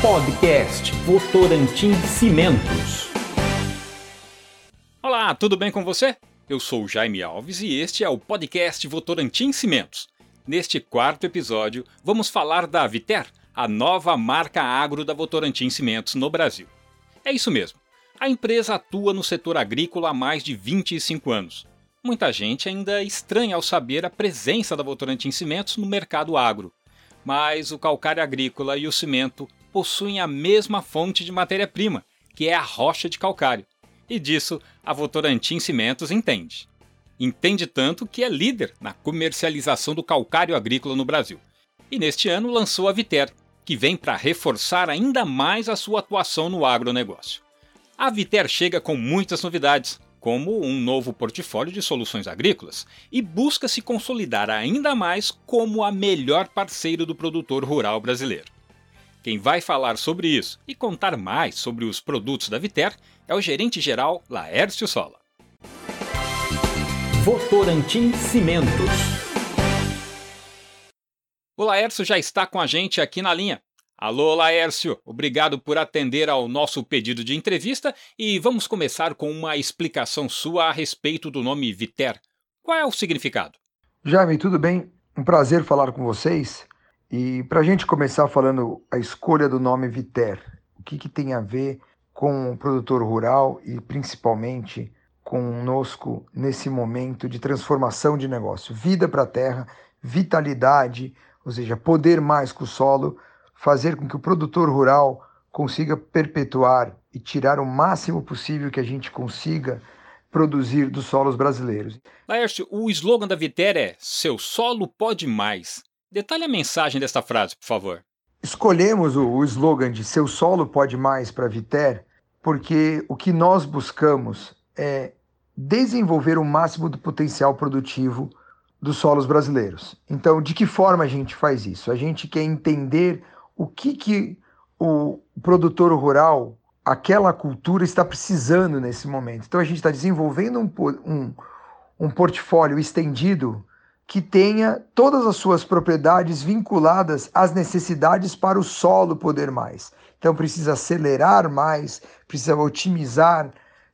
Podcast Votorantim Cimentos. Olá, tudo bem com você? Eu sou Jaime Alves e este é o podcast Votorantim Cimentos. Neste quarto episódio, vamos falar da Viter, a nova marca agro da Votorantim Cimentos no Brasil. É isso mesmo. A empresa atua no setor agrícola há mais de 25 anos. Muita gente ainda estranha ao saber a presença da Votorantim Cimentos no mercado agro. Mas o calcário agrícola e o cimento possuem a mesma fonte de matéria-prima, que é a rocha de calcário. E disso a Votorantim Cimentos entende. Entende tanto que é líder na comercialização do calcário agrícola no Brasil. E neste ano lançou a Viter, que vem para reforçar ainda mais a sua atuação no agronegócio. A Viter chega com muitas novidades, como um novo portfólio de soluções agrícolas, e busca se consolidar ainda mais como a melhor parceiro do produtor rural brasileiro. Quem vai falar sobre isso e contar mais sobre os produtos da Viter é o gerente-geral Laércio Sola. Votorantim Cimentos. O Laércio já está com a gente aqui na linha. Alô, Laércio, obrigado por atender ao nosso pedido de entrevista e vamos começar com uma explicação sua a respeito do nome Viter. Qual é o significado? Jaime, tudo bem? Um prazer falar com vocês. E para a gente começar falando a escolha do nome Viter, o que, que tem a ver com o produtor rural e principalmente conosco nesse momento de transformação de negócio? Vida para a terra, vitalidade, ou seja, poder mais com o solo fazer com que o produtor rural consiga perpetuar e tirar o máximo possível que a gente consiga produzir dos solos brasileiros. Laércio, o slogan da Viter é Seu solo pode mais. Detalhe a mensagem desta frase, por favor. Escolhemos o, o slogan de Seu solo pode mais para Viter porque o que nós buscamos é desenvolver o máximo do potencial produtivo dos solos brasileiros. Então, de que forma a gente faz isso? A gente quer entender o que, que o produtor rural, aquela cultura, está precisando nesse momento. Então a gente está desenvolvendo um, um, um portfólio estendido que tenha todas as suas propriedades vinculadas às necessidades para o solo poder mais. Então precisa acelerar mais, precisa otimizar,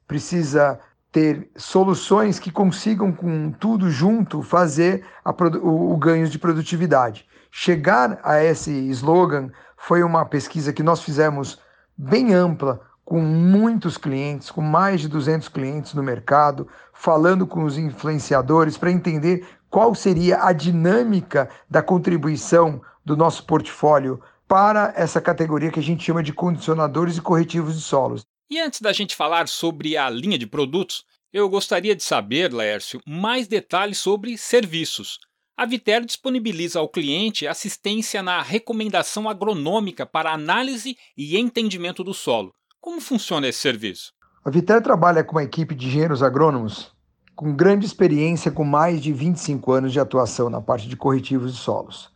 precisa ter soluções que consigam com tudo junto fazer a, o, o ganho de produtividade. Chegar a esse slogan foi uma pesquisa que nós fizemos bem ampla, com muitos clientes, com mais de 200 clientes no mercado, falando com os influenciadores para entender qual seria a dinâmica da contribuição do nosso portfólio para essa categoria que a gente chama de condicionadores e corretivos de solos. E antes da gente falar sobre a linha de produtos, eu gostaria de saber, Laércio, mais detalhes sobre serviços. A Viter disponibiliza ao cliente assistência na recomendação agronômica para análise e entendimento do solo. Como funciona esse serviço? A Viter trabalha com uma equipe de engenheiros agrônomos com grande experiência, com mais de 25 anos de atuação na parte de corretivos de solos.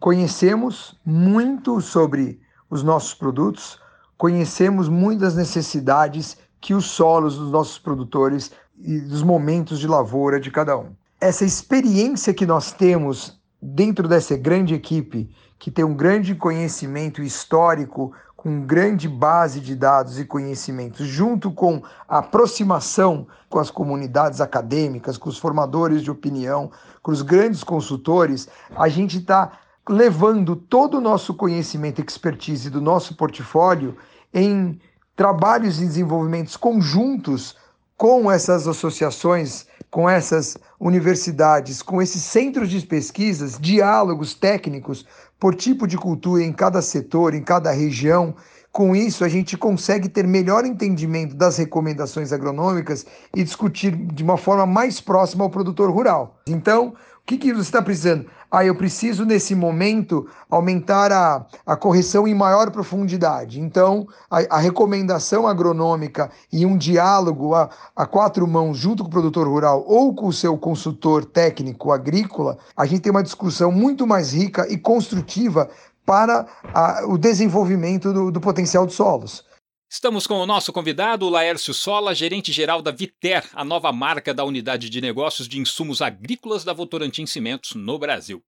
Conhecemos muito sobre os nossos produtos, conhecemos muitas necessidades que os solos dos nossos produtores e dos momentos de lavoura de cada um essa experiência que nós temos dentro dessa grande equipe, que tem um grande conhecimento histórico, com grande base de dados e conhecimentos, junto com a aproximação com as comunidades acadêmicas, com os formadores de opinião, com os grandes consultores, a gente está levando todo o nosso conhecimento, expertise do nosso portfólio em trabalhos e desenvolvimentos conjuntos com essas associações com essas universidades, com esses centros de pesquisas, diálogos técnicos por tipo de cultura em cada setor, em cada região. Com isso, a gente consegue ter melhor entendimento das recomendações agronômicas e discutir de uma forma mais próxima ao produtor rural. Então, o que, que você está precisando? Ah, eu preciso nesse momento aumentar a, a correção em maior profundidade. Então, a, a recomendação agronômica e um diálogo a, a quatro mãos junto com o produtor rural ou com o seu consultor técnico agrícola, a gente tem uma discussão muito mais rica e construtiva para a, o desenvolvimento do, do potencial dos solos. Estamos com o nosso convidado, Laércio Sola, gerente-geral da Viter, a nova marca da unidade de negócios de insumos agrícolas da Votorantim Cimentos no Brasil.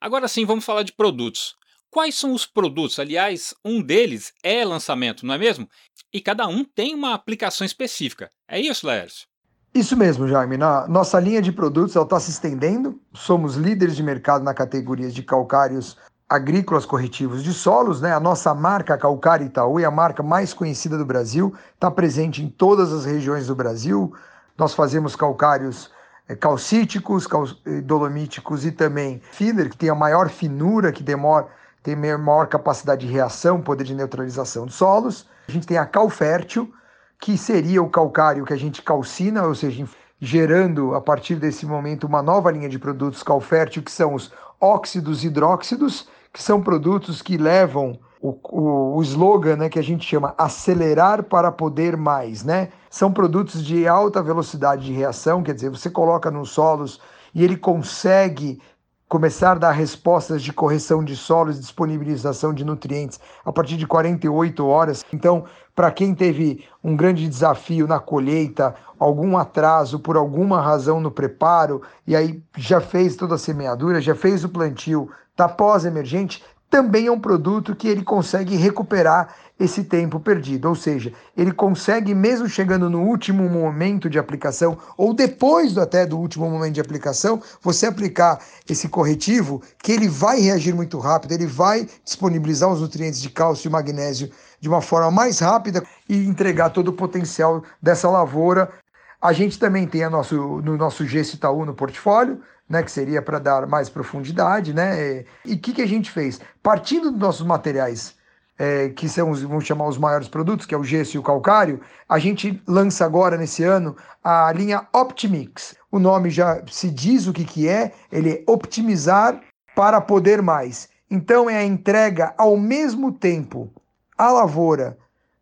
Agora sim, vamos falar de produtos. Quais são os produtos? Aliás, um deles é lançamento, não é mesmo? E cada um tem uma aplicação específica. É isso, Laércio? Isso mesmo, Jaime. Na nossa linha de produtos está se estendendo. Somos líderes de mercado na categoria de calcários agrícolas corretivos de solos, né? A nossa marca Calcário Itaú é a marca mais conhecida do Brasil, está presente em todas as regiões do Brasil. Nós fazemos calcários é, calcíticos, cal eh, dolomíticos e também filler, que tem a maior finura, que demora, tem maior capacidade de reação, poder de neutralização dos solos. A gente tem a cal fértil, que seria o calcário que a gente calcina, ou seja, gerando a partir desse momento uma nova linha de produtos cal fértil, que são os óxidos hidróxidos, que são produtos que levam o, o, o slogan né, que a gente chama acelerar para poder mais, né? São produtos de alta velocidade de reação, quer dizer, você coloca nos solos e ele consegue começar a dar respostas de correção de solos, disponibilização de nutrientes a partir de 48 horas. Então, para quem teve um grande desafio na colheita, algum atraso por alguma razão no preparo, e aí já fez toda a semeadura, já fez o plantio, está pós-emergente, também é um produto que ele consegue recuperar esse tempo perdido, ou seja, ele consegue mesmo chegando no último momento de aplicação ou depois do, até do último momento de aplicação, você aplicar esse corretivo que ele vai reagir muito rápido, ele vai disponibilizar os nutrientes de cálcio e magnésio de uma forma mais rápida e entregar todo o potencial dessa lavoura. A gente também tem a nosso, no nosso Gesso Itaú no portfólio, né, que seria para dar mais profundidade, né? E o que, que a gente fez? Partindo dos nossos materiais, é, que são os, vamos chamar os maiores produtos, que é o gesso e o calcário, a gente lança agora nesse ano a linha Optimix. O nome já se diz o que, que é, ele é optimizar para poder mais. Então é a entrega ao mesmo tempo à lavoura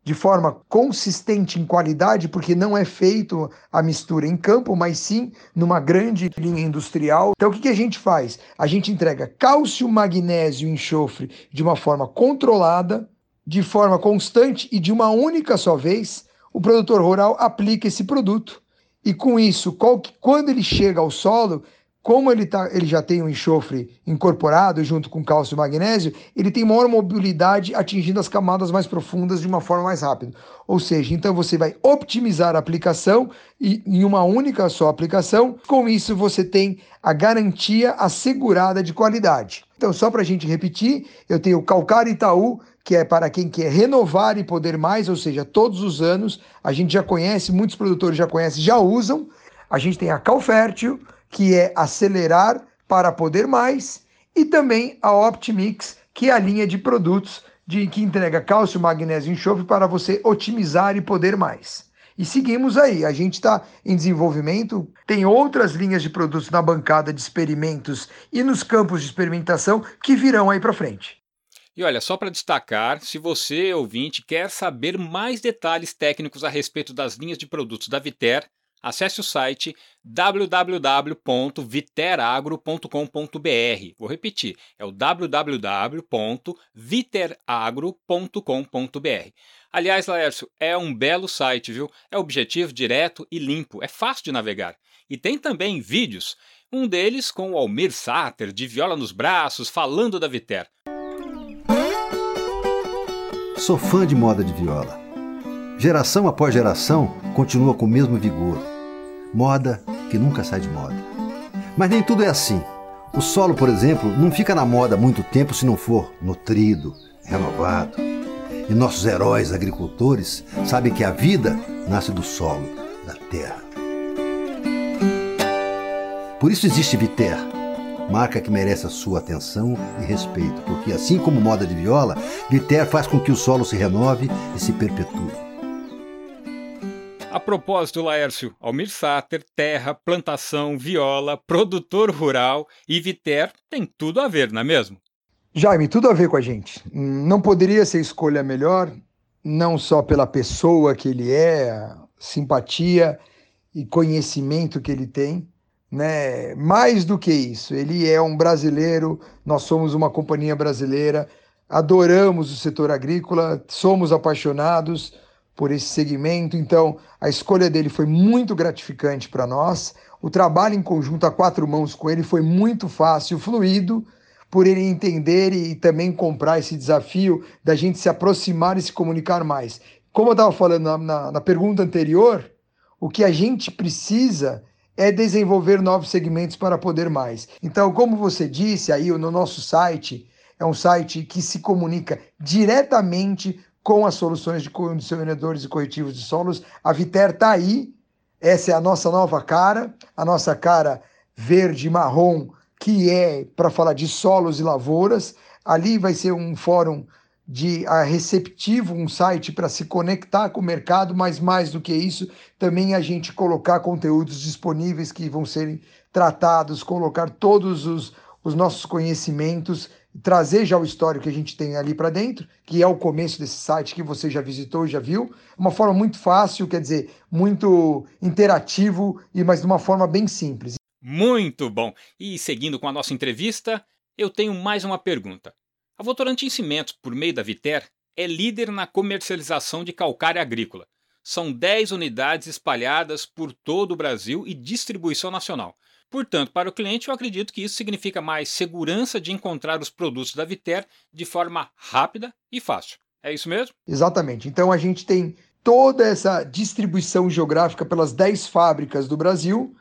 de forma consistente em qualidade, porque não é feito a mistura em campo, mas sim numa grande linha industrial. Então, o que, que a gente faz? A gente entrega cálcio, magnésio e enxofre de uma forma controlada, de forma constante e de uma única só vez. O produtor rural aplica esse produto. E com isso, quando ele chega ao solo, como ele, tá, ele já tem o um enxofre incorporado junto com cálcio e magnésio, ele tem maior mobilidade atingindo as camadas mais profundas de uma forma mais rápida. Ou seja, então você vai optimizar a aplicação e, em uma única só aplicação. Com isso, você tem a garantia assegurada de qualidade. Então, só para a gente repetir, eu tenho o Calcário Itaú, que é para quem quer renovar e poder mais, ou seja, todos os anos. A gente já conhece, muitos produtores já conhecem, já usam. A gente tem a Calfértil, que é acelerar para poder mais, e também a Optimix, que é a linha de produtos de, que entrega cálcio, magnésio e enxofre para você otimizar e poder mais. E seguimos aí, a gente está em desenvolvimento, tem outras linhas de produtos na bancada de experimentos e nos campos de experimentação que virão aí para frente. E olha, só para destacar, se você, ouvinte, quer saber mais detalhes técnicos a respeito das linhas de produtos da Viter, acesse o site www.viteragro.com.br. Vou repetir, é o www.viteragro.com.br. Aliás, Laércio, é um belo site, viu? É objetivo, direto e limpo, é fácil de navegar. E tem também vídeos, um deles com o Almir Sater, de viola nos braços, falando da Viter. Sou fã de moda de viola. Geração após geração continua com o mesmo vigor moda que nunca sai de moda. Mas nem tudo é assim. O solo, por exemplo, não fica na moda muito tempo se não for nutrido, renovado. E nossos heróis agricultores sabem que a vida nasce do solo, da terra. Por isso existe Viter, marca que merece a sua atenção e respeito, porque assim como moda de viola, Viter faz com que o solo se renove e se perpetue. A propósito, Laércio, Almir Sater, terra, plantação, viola, produtor rural e Viter tem tudo a ver, não é mesmo? Jaime, tudo a ver com a gente. Não poderia ser escolha melhor, não só pela pessoa que ele é, simpatia e conhecimento que ele tem, né? Mais do que isso, ele é um brasileiro, nós somos uma companhia brasileira, adoramos o setor agrícola, somos apaixonados, por esse segmento. Então, a escolha dele foi muito gratificante para nós. O trabalho em conjunto a quatro mãos com ele foi muito fácil, fluido, por ele entender e também comprar esse desafio da gente se aproximar e se comunicar mais. Como eu estava falando na, na, na pergunta anterior, o que a gente precisa é desenvolver novos segmentos para poder mais. Então, como você disse aí no nosso site, é um site que se comunica diretamente com as soluções de condicionadores e corretivos de solos. A Viter está aí, essa é a nossa nova cara, a nossa cara verde marrom, que é para falar de solos e lavouras. Ali vai ser um fórum de a receptivo, um site para se conectar com o mercado, mas mais do que isso, também a gente colocar conteúdos disponíveis que vão serem tratados, colocar todos os, os nossos conhecimentos, trazer já o histórico que a gente tem ali para dentro, que é o começo desse site que você já visitou, já viu, uma forma muito fácil, quer dizer, muito interativo e mas de uma forma bem simples. Muito bom. E seguindo com a nossa entrevista, eu tenho mais uma pergunta. A Votorantim Cimentos, por meio da Viter, é líder na comercialização de calcário agrícola. São 10 unidades espalhadas por todo o Brasil e distribuição nacional. Portanto, para o cliente, eu acredito que isso significa mais segurança de encontrar os produtos da Viter de forma rápida e fácil. É isso mesmo? Exatamente. Então a gente tem toda essa distribuição geográfica pelas 10 fábricas do Brasil,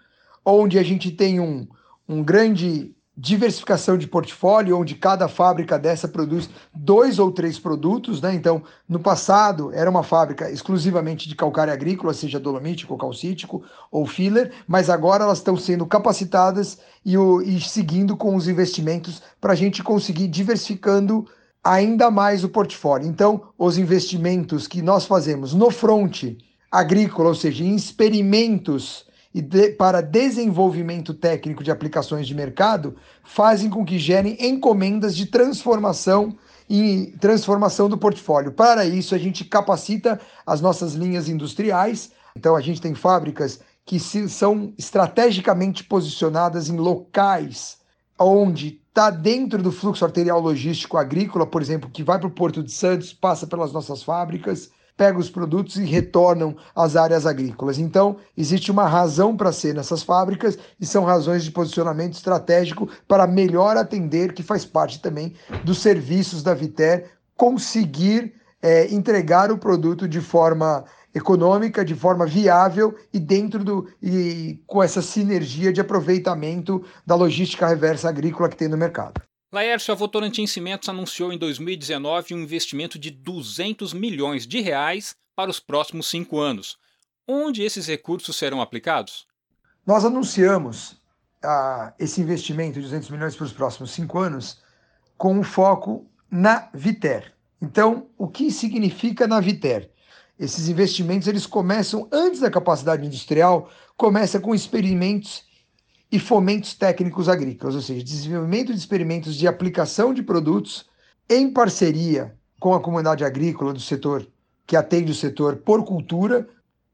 onde a gente tem um, um grande diversificação de portfólio, onde cada fábrica dessa produz dois ou três produtos, né? Então, no passado era uma fábrica exclusivamente de calcário agrícola, seja dolomítico, calcítico ou filler, mas agora elas estão sendo capacitadas e, o, e seguindo com os investimentos para a gente conseguir diversificando ainda mais o portfólio. Então, os investimentos que nós fazemos no front agrícola, ou seja, em experimentos e de, para desenvolvimento técnico de aplicações de mercado fazem com que gerem encomendas de transformação e transformação do portfólio. Para isso, a gente capacita as nossas linhas industriais. Então, a gente tem fábricas que se, são estrategicamente posicionadas em locais onde está dentro do fluxo arterial logístico agrícola, por exemplo, que vai para o Porto de Santos, passa pelas nossas fábricas pegam os produtos e retornam às áreas agrícolas. Então, existe uma razão para ser nessas fábricas e são razões de posicionamento estratégico para melhor atender, que faz parte também dos serviços da Viter, conseguir é, entregar o produto de forma econômica, de forma viável e dentro do e com essa sinergia de aproveitamento da logística reversa agrícola que tem no mercado. Laércio, a Votorantim Cimentos anunciou em 2019 um investimento de 200 milhões de reais para os próximos cinco anos. Onde esses recursos serão aplicados? Nós anunciamos ah, esse investimento de 200 milhões para os próximos cinco anos com um foco na Viter. Então, o que significa na Viter? Esses investimentos eles começam antes da capacidade industrial, começa com experimentos e fomentos técnicos agrícolas, ou seja, desenvolvimento de experimentos de aplicação de produtos em parceria com a comunidade agrícola do setor que atende o setor por cultura,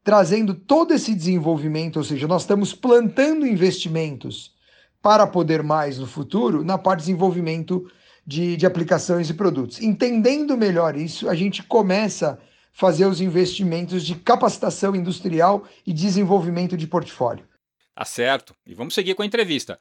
trazendo todo esse desenvolvimento, ou seja, nós estamos plantando investimentos para poder mais no futuro na parte de desenvolvimento de, de aplicações e produtos. Entendendo melhor isso, a gente começa a fazer os investimentos de capacitação industrial e desenvolvimento de portfólio. Tá certo. E vamos seguir com a entrevista.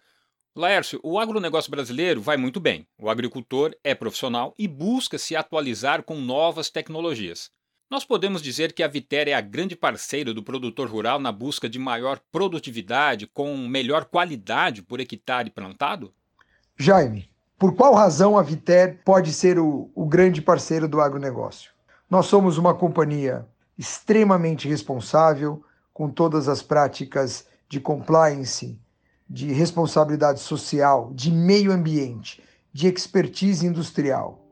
Laércio, o agronegócio brasileiro vai muito bem. O agricultor é profissional e busca se atualizar com novas tecnologias. Nós podemos dizer que a Viter é a grande parceira do produtor rural na busca de maior produtividade com melhor qualidade por hectare plantado? Jaime, por qual razão a Viter pode ser o, o grande parceiro do agronegócio? Nós somos uma companhia extremamente responsável, com todas as práticas de compliance, de responsabilidade social, de meio ambiente, de expertise industrial.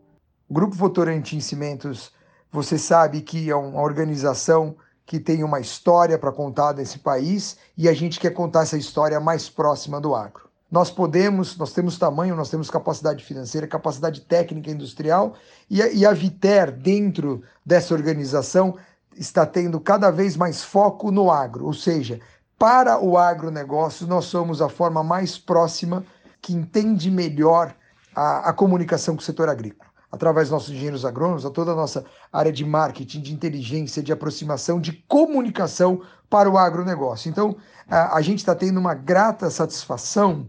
O Grupo Votorantim Cimentos, você sabe que é uma organização que tem uma história para contar nesse país e a gente quer contar essa história mais próxima do agro. Nós podemos, nós temos tamanho, nós temos capacidade financeira, capacidade técnica industrial e a, e a Viter, dentro dessa organização, está tendo cada vez mais foco no agro, ou seja, para o agronegócio, nós somos a forma mais próxima que entende melhor a, a comunicação com o setor agrícola. Através dos nossos engenheiros agrônomos, a toda a nossa área de marketing, de inteligência, de aproximação, de comunicação para o agronegócio. Então, a, a gente está tendo uma grata satisfação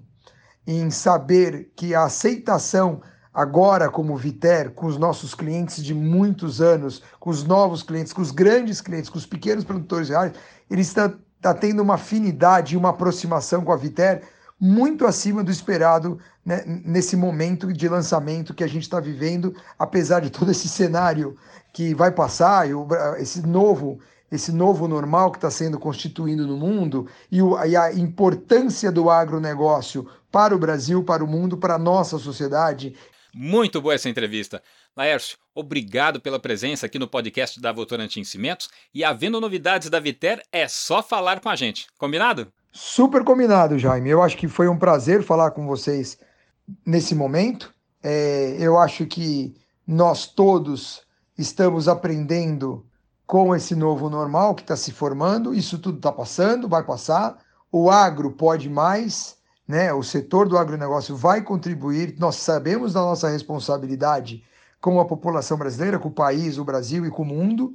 em saber que a aceitação agora como Viter, com os nossos clientes de muitos anos, com os novos clientes, com os grandes clientes, com os pequenos produtores reais, ele está, está tendo uma afinidade e uma aproximação com a Viter muito acima do esperado né, nesse momento de lançamento que a gente está vivendo, apesar de todo esse cenário que vai passar, esse novo esse novo normal que está sendo constituído no mundo e, o, e, a importância do agronegócio para o Brasil, para o mundo, para a nossa sociedade. Muito boa essa entrevista. Laércio, obrigado pela presença aqui no podcast da Votorantim Cimentos e havendo novidades da Viter, é só falar com a gente. Combinado? Super combinado, Jaime. Eu acho que foi um prazer falar com vocês nesse momento. É, eu acho que nós todos estamos aprendendo com esse novo normal que está se formando, isso tudo está passando, vai passar. O agro pode mais, né? O setor do agronegócio vai contribuir. Nós sabemos da nossa responsabilidade com a população brasileira, com o país, o Brasil e com o mundo.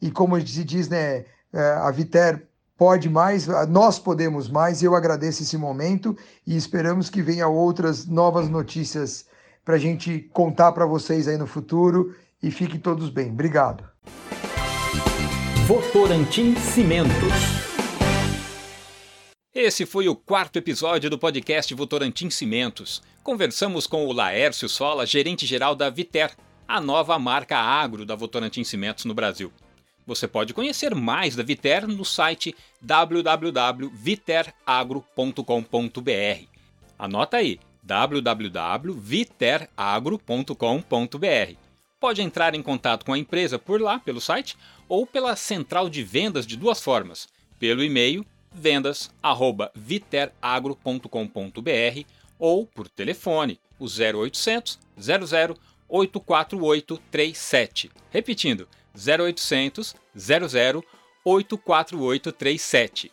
E como se diz, né? É, a Viter pode mais, nós podemos mais. Eu agradeço esse momento e esperamos que venha outras novas notícias para a gente contar para vocês aí no futuro. E fiquem todos bem. Obrigado. Votorantim Cimentos. Esse foi o quarto episódio do podcast Votorantim Cimentos. Conversamos com o Laércio Sola, gerente-geral da Viter, a nova marca agro da Votorantim Cimentos no Brasil. Você pode conhecer mais da Viter no site www.viteragro.com.br. Anota aí, www.viteragro.com.br. Pode entrar em contato com a empresa por lá, pelo site, ou pela central de vendas de duas formas: pelo e-mail vendas@viteragro.com.br ou por telefone, o 0800 00 84837. Repetindo, 0800 00 84837.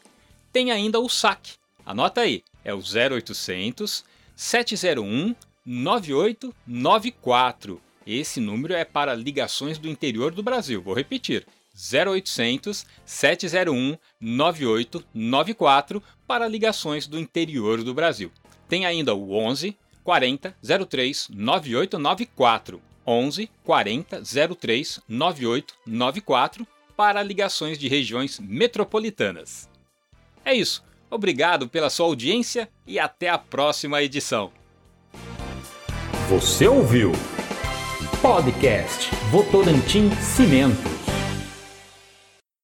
Tem ainda o saque. Anota aí, é o 0800 701 9894. Esse número é para ligações do interior do Brasil. Vou repetir: 0800 701 9894 para ligações do interior do Brasil. Tem ainda o 11 40 03 9894. 11 40 03 9894 para ligações de regiões metropolitanas. É isso. Obrigado pela sua audiência e até a próxima edição. Você ouviu? Podcast Votorantim Cimentos.